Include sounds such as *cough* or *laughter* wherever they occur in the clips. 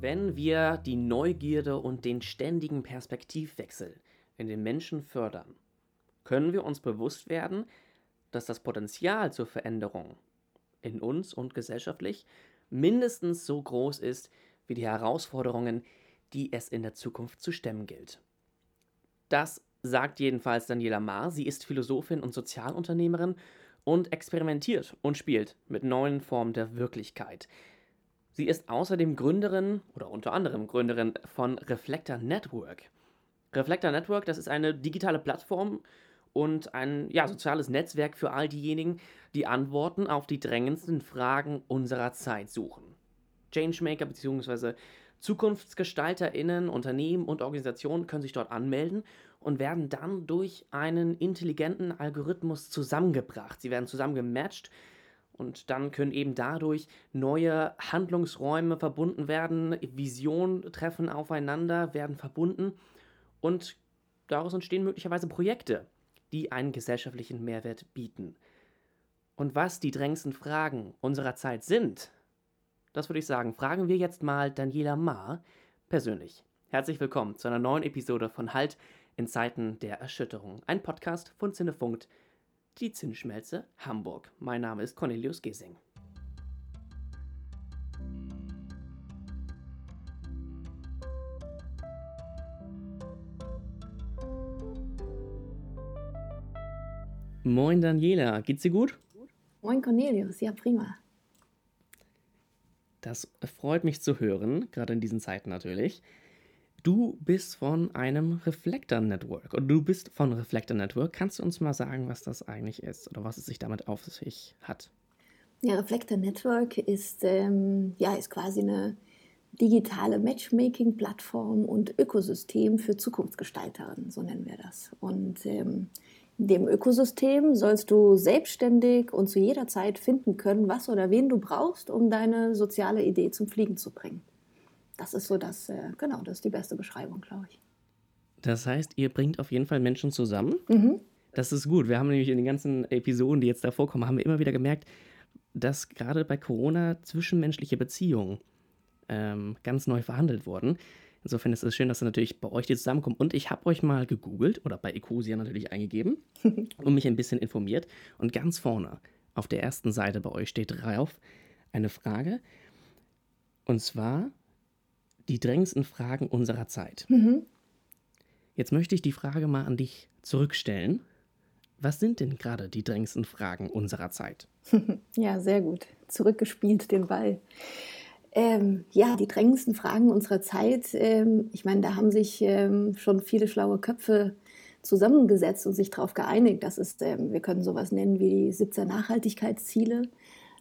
Wenn wir die Neugierde und den ständigen Perspektivwechsel in den Menschen fördern, können wir uns bewusst werden, dass das Potenzial zur Veränderung in uns und gesellschaftlich mindestens so groß ist wie die Herausforderungen, die es in der Zukunft zu stemmen gilt. Das sagt jedenfalls Daniela Maar. Sie ist Philosophin und Sozialunternehmerin und experimentiert und spielt mit neuen Formen der Wirklichkeit. Sie ist außerdem Gründerin oder unter anderem Gründerin von Reflector Network. Reflector Network, das ist eine digitale Plattform und ein ja, soziales Netzwerk für all diejenigen, die Antworten auf die drängendsten Fragen unserer Zeit suchen. Changemaker bzw. ZukunftsgestalterInnen, Unternehmen und Organisationen können sich dort anmelden und werden dann durch einen intelligenten Algorithmus zusammengebracht. Sie werden zusammen gematcht und dann können eben dadurch neue Handlungsräume verbunden werden, Visionen treffen aufeinander, werden verbunden und daraus entstehen möglicherweise Projekte, die einen gesellschaftlichen Mehrwert bieten. Und was die drängendsten Fragen unserer Zeit sind, das würde ich sagen, fragen wir jetzt mal Daniela Ma persönlich. Herzlich willkommen zu einer neuen Episode von Halt in Zeiten der Erschütterung. Ein Podcast von Zinnefunkt, die Zinnschmelze Hamburg. Mein Name ist Cornelius Gesing. Moin Daniela, geht's dir gut? Moin Cornelius, ja prima. Das freut mich zu hören, gerade in diesen Zeiten natürlich. Du bist von einem Reflector Network und du bist von Reflector Network. Kannst du uns mal sagen, was das eigentlich ist oder was es sich damit auf sich hat? Ja, Reflector Network ist, ähm, ja, ist quasi eine digitale Matchmaking-Plattform und Ökosystem für Zukunftsgestalterinnen, so nennen wir das. Und ähm, in dem Ökosystem sollst du selbstständig und zu jeder Zeit finden können, was oder wen du brauchst, um deine soziale Idee zum Fliegen zu bringen. Das ist so das, äh, genau, das ist die beste Beschreibung, glaube ich. Das heißt, ihr bringt auf jeden Fall Menschen zusammen. Mhm. Das ist gut. Wir haben nämlich in den ganzen Episoden, die jetzt da vorkommen, haben wir immer wieder gemerkt, dass gerade bei Corona zwischenmenschliche Beziehungen ähm, ganz neu verhandelt wurden. Insofern ist es schön, dass natürlich bei euch die zusammenkommen. Und ich habe euch mal gegoogelt oder bei Ecosia natürlich eingegeben *laughs* und mich ein bisschen informiert. Und ganz vorne auf der ersten Seite bei euch steht drauf eine Frage. Und zwar die drängendsten Fragen unserer Zeit. Mhm. Jetzt möchte ich die Frage mal an dich zurückstellen. Was sind denn gerade die drängendsten Fragen unserer Zeit? *laughs* ja, sehr gut. Zurückgespielt den Ball. Ähm, ja, die drängendsten Fragen unserer Zeit. Ähm, ich meine, da haben sich ähm, schon viele schlaue Köpfe zusammengesetzt und sich darauf geeinigt. Das ist, ähm, wir können sowas nennen wie die 17 Nachhaltigkeitsziele,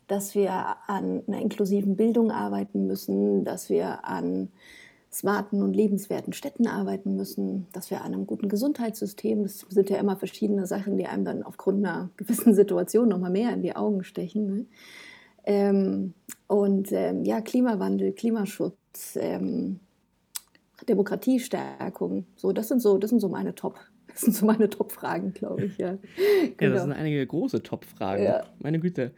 dass wir an einer inklusiven Bildung arbeiten müssen, dass wir an smarten und lebenswerten Städten arbeiten müssen, dass wir an einem guten Gesundheitssystem, das sind ja immer verschiedene Sachen, die einem dann aufgrund einer *laughs* gewissen Situation nochmal mehr in die Augen stechen. Ne? Ähm, und ähm, ja, Klimawandel, Klimaschutz, ähm, Demokratiestärkung, so das sind so, das sind so meine Top, das sind so meine Top-Fragen, glaube ich, ja. Genau. Ja, das sind einige große Top-Fragen. Ja. Meine Güte.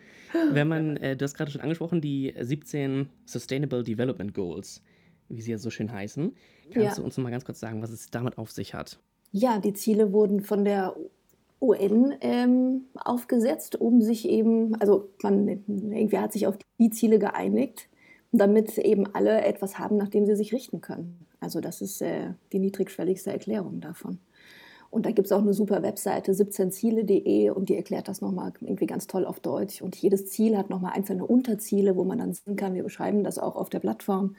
Wenn man, äh, du hast gerade schon angesprochen, die 17 Sustainable Development Goals, wie sie ja so schön heißen. Kannst ja. du uns noch mal ganz kurz sagen, was es damit auf sich hat? Ja, die Ziele wurden von der UN ähm, aufgesetzt, um sich eben, also man irgendwie hat sich auf die Ziele geeinigt, damit eben alle etwas haben, nach dem sie sich richten können. Also das ist äh, die niedrigschwelligste Erklärung davon. Und da gibt es auch eine super Webseite, 17ziele.de, und die erklärt das nochmal irgendwie ganz toll auf Deutsch. Und jedes Ziel hat nochmal einzelne Unterziele, wo man dann sehen kann, wir beschreiben das auch auf der Plattform.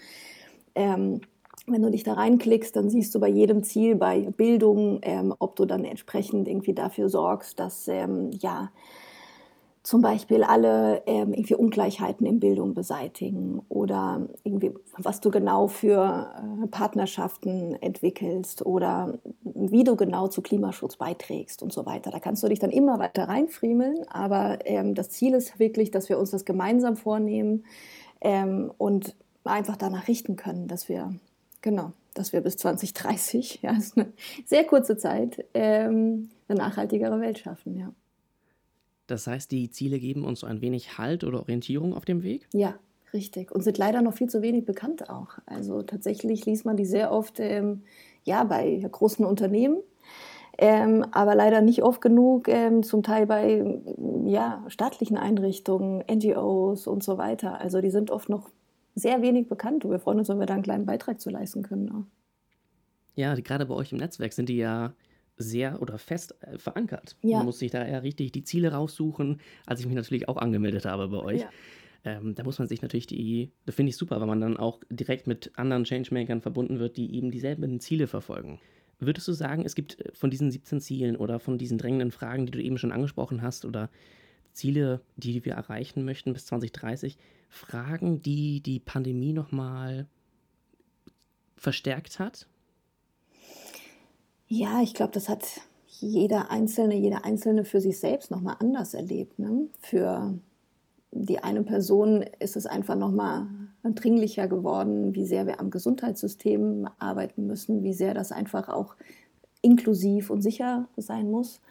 Ähm, wenn du dich da reinklickst, dann siehst du bei jedem Ziel, bei Bildung, ähm, ob du dann entsprechend irgendwie dafür sorgst, dass ähm, ja zum Beispiel alle ähm, irgendwie Ungleichheiten in Bildung beseitigen oder irgendwie, was du genau für äh, Partnerschaften entwickelst oder wie du genau zu Klimaschutz beiträgst und so weiter. Da kannst du dich dann immer weiter reinfriemeln, aber ähm, das Ziel ist wirklich, dass wir uns das gemeinsam vornehmen ähm, und einfach danach richten können, dass wir Genau, dass wir bis 2030, *laughs* ja, ist eine sehr kurze Zeit, ähm, eine nachhaltigere Welt schaffen, ja. Das heißt, die Ziele geben uns so ein wenig Halt oder Orientierung auf dem Weg? Ja, Richtig. Und sind leider noch viel zu wenig bekannt auch. Also tatsächlich liest man die sehr oft ähm, ja, bei großen Unternehmen, ähm, aber leider nicht oft genug, ähm, zum Teil bei ja, staatlichen Einrichtungen, NGOs und so weiter. Also die sind oft noch sehr wenig bekannt und wir freuen uns, wenn wir da einen kleinen Beitrag zu leisten können. Auch. Ja, gerade bei euch im Netzwerk sind die ja sehr oder fest äh, verankert. Ja. Man muss sich da ja richtig die Ziele raussuchen, als ich mich natürlich auch angemeldet habe bei euch. Ja. Ähm, da muss man sich natürlich die, das finde ich super, weil man dann auch direkt mit anderen Changemakern verbunden wird, die eben dieselben Ziele verfolgen. Würdest du sagen, es gibt äh, von diesen 17 Zielen oder von diesen drängenden Fragen, die du eben schon angesprochen hast, oder Ziele, die wir erreichen möchten bis 2030, Fragen, die die Pandemie nochmal verstärkt hat? Ja, ich glaube, das hat jeder Einzelne, jeder Einzelne für sich selbst nochmal anders erlebt. Ne? Für die eine Person ist es einfach nochmal dringlicher geworden, wie sehr wir am Gesundheitssystem arbeiten müssen, wie sehr das einfach auch inklusiv und sicher sein muss.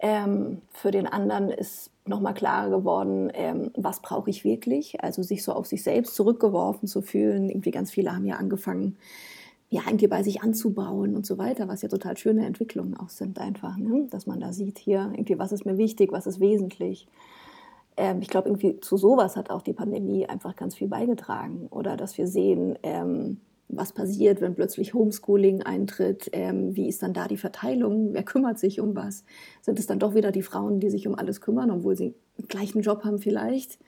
Ähm, für den anderen ist nochmal klarer geworden, ähm, was brauche ich wirklich? Also sich so auf sich selbst zurückgeworfen zu fühlen. Irgendwie ganz viele haben ja angefangen, ja, irgendwie bei sich anzubauen und so weiter, was ja total schöne Entwicklungen auch sind einfach, ne? dass man da sieht hier irgendwie, was ist mir wichtig, was ist wesentlich. Ähm, ich glaube, irgendwie zu sowas hat auch die Pandemie einfach ganz viel beigetragen. Oder dass wir sehen, ähm, was passiert, wenn plötzlich Homeschooling eintritt, ähm, wie ist dann da die Verteilung, wer kümmert sich um was, sind es dann doch wieder die Frauen, die sich um alles kümmern, obwohl sie den gleichen Job haben vielleicht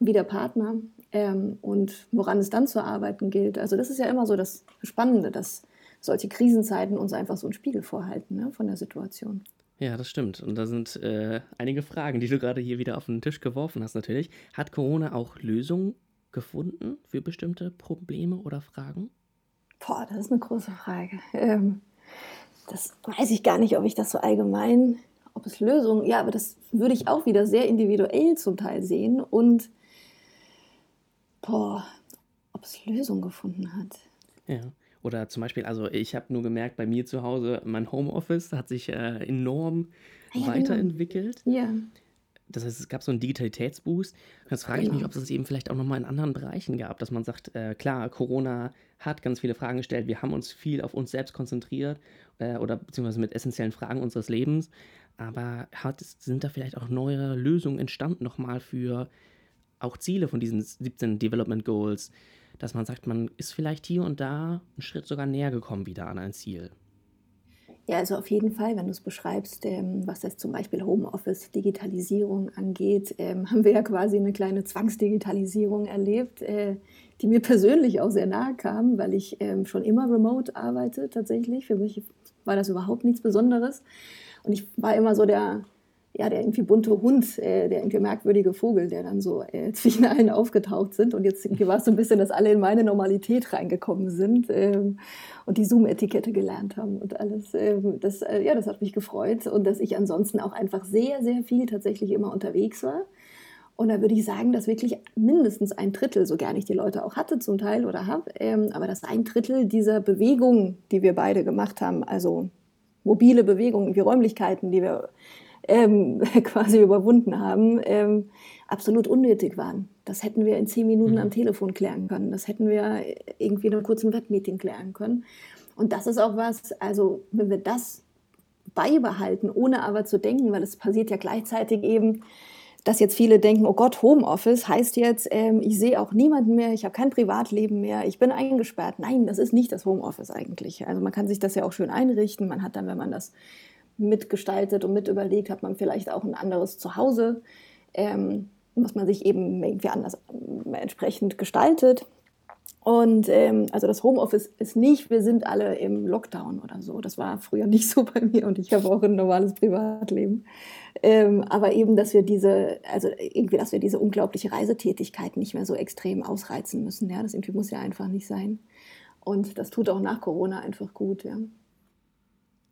wie der Partner ähm, und woran es dann zu arbeiten gilt. Also das ist ja immer so das Spannende, dass solche Krisenzeiten uns einfach so einen Spiegel vorhalten ne, von der Situation. Ja, das stimmt. Und da sind äh, einige Fragen, die du gerade hier wieder auf den Tisch geworfen hast natürlich. Hat Corona auch Lösungen gefunden für bestimmte Probleme oder Fragen? Boah, das ist eine große Frage. Ähm, das weiß ich gar nicht, ob ich das so allgemein, ob es Lösungen, ja, aber das würde ich auch wieder sehr individuell zum Teil sehen und boah, ob es Lösungen gefunden hat. Ja. Oder zum Beispiel, also ich habe nur gemerkt, bei mir zu Hause, mein Homeoffice hat sich äh, enorm Ah ja, weiterentwickelt. Ja, Das heißt, es gab so einen Digitalitätsboost. Jetzt frage ich mich, Genau. ob es das eben vielleicht auch nochmal in anderen Bereichen gab, dass man sagt, äh, klar, Corona hat ganz viele Fragen gestellt, wir haben uns viel auf uns selbst konzentriert äh, oder beziehungsweise mit essentiellen Fragen unseres Lebens. Aber hat, sind da vielleicht auch neue Lösungen entstanden nochmal für auch Ziele von diesen 17 Development Goals, dass man sagt, man ist vielleicht hier und da einen Schritt sogar näher gekommen wieder an ein Ziel. Ja, also auf jeden Fall, wenn du es beschreibst, ähm, was das zum Beispiel Homeoffice, Digitalisierung angeht, ähm, *laughs* haben wir ja quasi eine kleine Zwangsdigitalisierung erlebt, äh, die mir persönlich auch sehr nahe kam, weil ich ähm, schon immer remote arbeite tatsächlich. Für mich war das überhaupt nichts Besonderes. Und ich war immer so der, ja, der irgendwie bunte Hund, äh, der irgendwie merkwürdige Vogel, der dann so äh, *laughs* zwischen allen aufgetaucht sind. Und jetzt war es so ein bisschen, dass alle in meine Normalität reingekommen sind ähm, und die Zoom-Etikette gelernt haben und alles. Ähm, das, äh, ja, das hat mich gefreut. Und dass ich ansonsten auch einfach sehr, sehr viel tatsächlich immer unterwegs war. Und da würde ich sagen, dass wirklich mindestens ein Drittel, so gerne ich die Leute auch hatte zum Teil oder habe, ähm, aber dass ein Drittel dieser Bewegung, die wir beide gemacht haben, also mobile Bewegungen, wie Räumlichkeiten, die wir ähm, *laughs* quasi überwunden haben, ähm, absolut unnötig waren. Das hätten wir in zehn Minuten Mhm. am Telefon klären können. Das hätten wir irgendwie in einem kurzen Webmeeting klären können. Und das ist auch was, also wenn wir das beibehalten, ohne aber zu denken, weil es passiert ja gleichzeitig eben, dass jetzt viele denken, oh Gott, Homeoffice heißt jetzt, ähm, ich sehe auch niemanden mehr, ich habe kein Privatleben mehr, ich bin eingesperrt. Nein, das ist nicht das Homeoffice eigentlich. Also man kann sich das ja auch schön einrichten. Man hat dann, wenn man das mitgestaltet und mit überlegt, hat man vielleicht auch ein anderes Zuhause, ähm, was man sich eben irgendwie anders ähm, entsprechend gestaltet. Und ähm, also das Homeoffice ist nicht, wir sind alle im Lockdown oder so. Das war früher *laughs* nicht so bei mir und ich habe auch ein normales Privatleben. Ähm, aber eben, dass wir diese, also irgendwie, dass wir diese unglaubliche Reisetätigkeit nicht mehr so extrem ausreizen müssen. Ja, das irgendwie muss ja einfach nicht sein. Und das tut auch nach Corona einfach gut. Ja.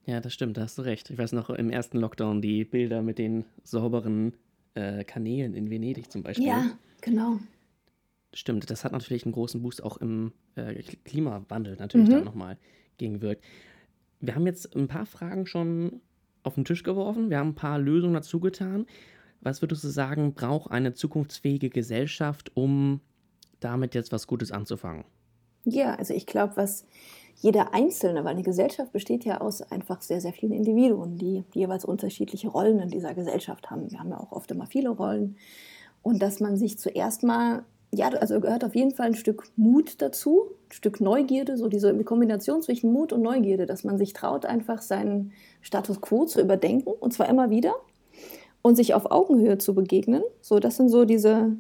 Ja, das stimmt, da hast du recht. Ich weiß noch im ersten Lockdown die Bilder mit den sauberen äh, Kanälen in Venedig zum Beispiel. ja, genau. Stimmt, das hat natürlich einen großen Boost auch im äh, Kl- Klimawandel natürlich Mhm. da nochmal gegengewirkt. Wir haben jetzt ein paar Fragen schon auf den Tisch geworfen, wir haben ein paar Lösungen dazu getan. Was würdest du sagen, braucht eine zukunftsfähige Gesellschaft, um damit jetzt was Gutes anzufangen? Ja, also ich glaube, was jeder Einzelne, weil eine Gesellschaft besteht ja aus einfach sehr, sehr vielen Individuen, die jeweils unterschiedliche Rollen in dieser Gesellschaft haben. Wir haben ja auch oft immer viele Rollen. Und dass man sich zuerst mal, ja, also gehört auf jeden Fall ein Stück Mut dazu, ein Stück Neugierde, so diese Kombination zwischen Mut und Neugierde, dass man sich traut, einfach seinen Status quo zu überdenken, und zwar immer wieder, und sich auf Augenhöhe zu begegnen. So, das sind so diese,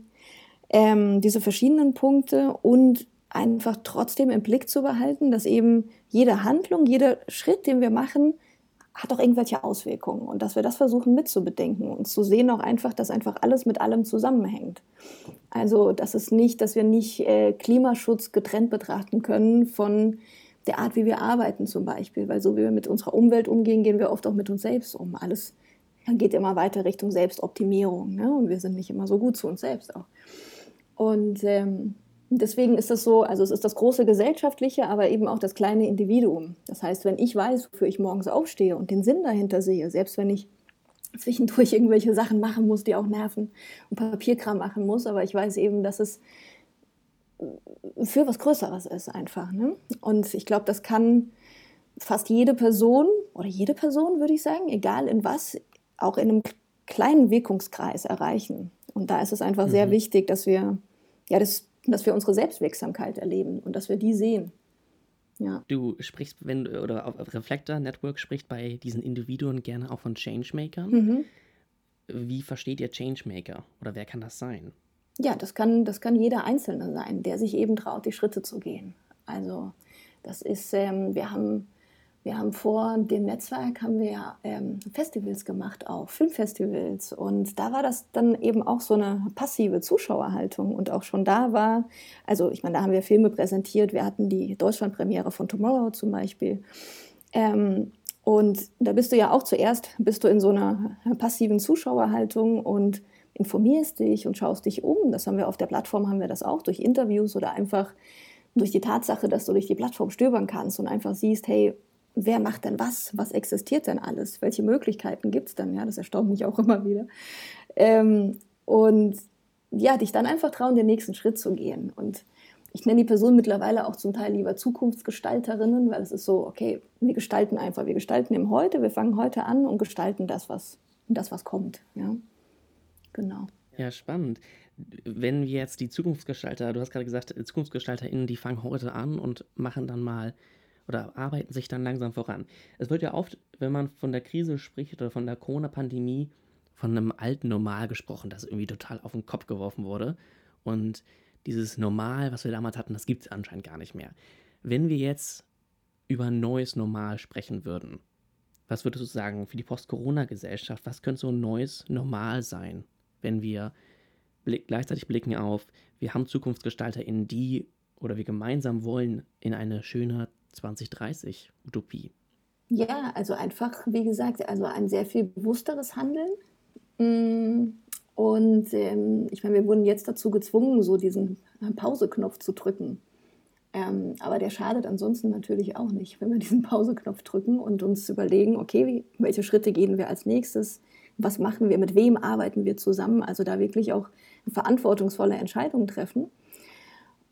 ähm, diese verschiedenen Punkte und einfach trotzdem im Blick zu behalten, dass eben jede Handlung, jeder Schritt, den wir machen, hat auch irgendwelche Auswirkungen und dass wir das versuchen mitzubedenken und zu sehen auch einfach, dass einfach alles mit allem zusammenhängt. Also, dass es nicht, dass wir nicht äh, Klimaschutz getrennt betrachten können von der Art, wie wir arbeiten zum Beispiel, weil so wie wir mit unserer Umwelt umgehen, gehen wir oft auch mit uns selbst um. Alles geht immer weiter Richtung Selbstoptimierung ne? und wir sind nicht immer so gut zu uns selbst auch. Und ähm, deswegen ist das so, also es ist das große Gesellschaftliche, aber eben auch das kleine Individuum. Das heißt, wenn ich weiß, wofür ich morgens aufstehe und den Sinn dahinter sehe, selbst wenn ich zwischendurch *laughs* irgendwelche Sachen machen muss, die auch nerven und Papierkram machen muss, aber ich weiß eben, dass es für was Größeres ist einfach. Ne? Und ich glaube, das kann fast jede Person oder jede Person, würde ich sagen, egal in was, auch in einem kleinen Wirkungskreis erreichen. Und da ist es einfach mhm. sehr wichtig, dass wir ja, das dass wir unsere Selbstwirksamkeit erleben und dass wir die sehen. Ja. Du sprichst, wenn oder auf Reflector Network spricht bei diesen Individuen gerne auch von Changemakern. Mhm. Wie versteht ihr Changemaker oder wer kann das sein? Ja, das kann, das kann jeder Einzelne sein, der sich eben traut, die Schritte zu gehen. Also das ist, ähm, wir haben wir haben vor dem Netzwerk haben wir ähm, Festivals gemacht, auch Filmfestivals. Und da war das dann eben auch so eine passive Zuschauerhaltung. Und auch schon da war, also ich meine, da haben wir Filme präsentiert. Wir hatten die Deutschlandpremiere von Tomorrow zum Beispiel. Ähm, und da bist du ja auch zuerst, bist du in so einer passiven Zuschauerhaltung und informierst dich und schaust dich um. Das haben wir auf der Plattform, haben wir das auch durch Interviews oder einfach durch die Tatsache, dass du durch die Plattform stöbern kannst und einfach siehst, hey, wer macht denn was? Was existiert denn alles? Welche Möglichkeiten gibt es denn? Ja, das erstaunt mich auch immer wieder. Ähm, und ja, dich dann einfach trauen, den nächsten Schritt zu gehen. Und ich nenne die Person mittlerweile auch zum Teil lieber Zukunftsgestalterinnen, weil es ist so, okay, wir gestalten einfach, wir gestalten im Heute, wir fangen heute an und gestalten das, was, das, was kommt. Ja, genau. Ja, spannend. Wenn wir jetzt die Zukunftsgestalter, du hast gerade gesagt, ZukunftsgestalterInnen, die fangen heute an und machen dann mal oder arbeiten sich dann langsam voran. Es wird ja oft, wenn man von der Krise spricht oder von der Corona-Pandemie, von einem alten Normal gesprochen, das irgendwie total auf den Kopf geworfen wurde. Und dieses Normal, was wir damals hatten, das gibt es anscheinend gar nicht mehr. Wenn wir jetzt über ein neues Normal sprechen würden, was würdest du sagen für die Post-Corona-Gesellschaft? Was könnte so ein neues Normal sein, wenn wir blick gleichzeitig blicken auf, wir haben ZukunftsgestalterInnen, die oder wir gemeinsam wollen in eine schöne 2030 Utopie? Ja, also einfach, wie gesagt, also ein sehr viel bewussteres Handeln. Mm, und ähm, ich meine, wir wurden jetzt dazu gezwungen, so diesen Pauseknopf zu drücken. Ähm, aber der schadet ansonsten natürlich auch nicht, wenn wir diesen Pauseknopf drücken und uns überlegen, okay, wie, welche Schritte gehen wir als nächstes, was machen wir, mit wem arbeiten wir zusammen, also da wirklich auch verantwortungsvolle Entscheidungen treffen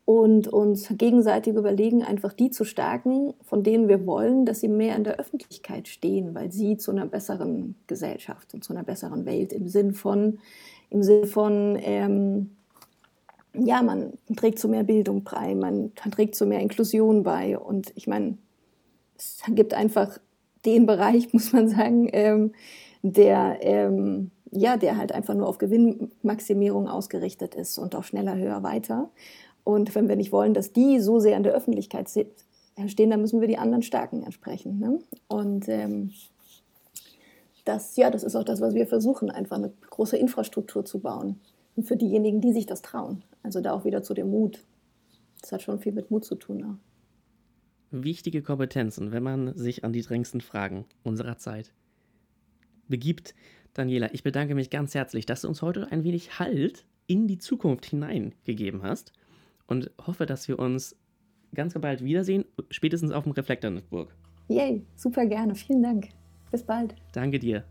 und uns gegenseitig überlegen, einfach die zu stärken, von denen wir wollen, dass sie mehr in der Öffentlichkeit stehen, weil sie zu einer besseren Gesellschaft und zu einer besseren Welt im Sinn von, im Sinn von ähm, ja, man trägt zu mehr Bildung bei, man trägt zu mehr Inklusion bei. Und ich meine, es gibt einfach den Bereich, *laughs* muss man sagen, ähm, der, ähm, ja, der halt einfach nur auf Gewinnmaximierung ausgerichtet ist und auf schneller, höher, weiter. Und wenn wir nicht wollen, dass die so sehr in der Öffentlichkeit stehen, dann müssen wir die anderen stärken entsprechend. Ne? Und ähm, das, ja, das ist auch das, was wir versuchen, einfach eine große Infrastruktur zu bauen. Und für diejenigen, die sich das trauen. Also da auch wieder zu dem Mut. Das hat schon viel mit Mut zu tun. Auch. Wichtige Kompetenzen, wenn man sich an die drängendsten Fragen unserer Zeit begibt. Daniela, ich bedanke mich ganz herzlich, dass du uns heute ein wenig Halt in die Zukunft hineingegeben hast und hoffe, dass wir uns ganz bald wiedersehen, spätestens auf dem Reflektor Network. Yay, super gerne. Vielen Dank. Bis bald. Danke dir.